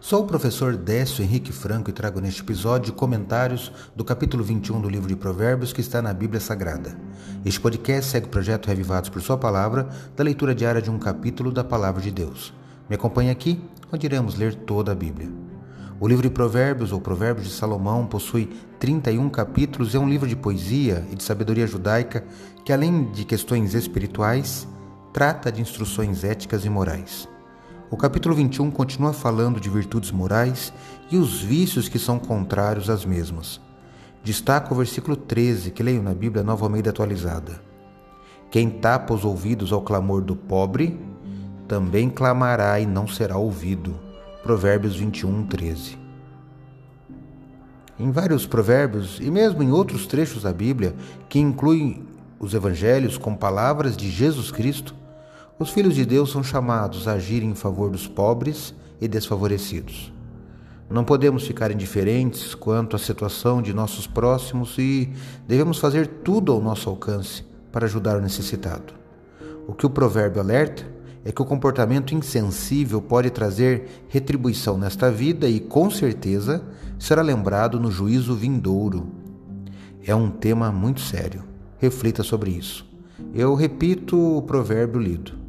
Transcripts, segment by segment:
Sou o professor Décio Henrique Franco e trago neste episódio comentários do capítulo 21 do livro de Provérbios que está na Bíblia Sagrada. Este podcast segue o projeto Revivados por Sua Palavra, da leitura diária de um capítulo da Palavra de Deus. Me acompanhe aqui, onde iremos ler toda a Bíblia. O livro de Provérbios, ou Provérbios de Salomão, possui 31 capítulos e é um livro de poesia e de sabedoria judaica que, além de questões espirituais, trata de instruções éticas e morais. O capítulo 21 continua falando de virtudes morais e os vícios que são contrários às mesmas. Destaca o versículo 13, que leio na Bíblia Nova Almeida atualizada. Quem tapa os ouvidos ao clamor do pobre, também clamará e não será ouvido. Provérbios 21, 13. Em vários provérbios e mesmo em outros trechos da Bíblia, que incluem os evangelhos com palavras de Jesus Cristo, os filhos de Deus são chamados a agir em favor dos pobres e desfavorecidos. Não podemos ficar indiferentes quanto à situação de nossos próximos e devemos fazer tudo ao nosso alcance para ajudar o necessitado. O que o provérbio alerta é que o comportamento insensível pode trazer retribuição nesta vida e, com certeza, será lembrado no juízo vindouro. É um tema muito sério. Reflita sobre isso. Eu repito o provérbio lido.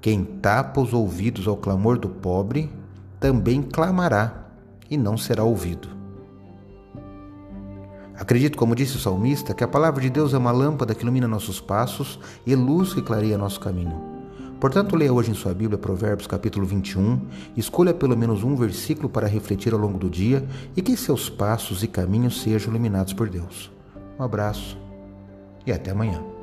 Quem tapa os ouvidos ao clamor do pobre, também clamará e não será ouvido. Acredito, como disse o salmista, que a palavra de Deus é uma lâmpada que ilumina nossos passos e luz que clareia nosso caminho. Portanto, leia hoje em sua Bíblia Provérbios capítulo 21, escolha pelo menos um versículo para refletir ao longo do dia e que seus passos e caminhos sejam iluminados por Deus. Um abraço e até amanhã.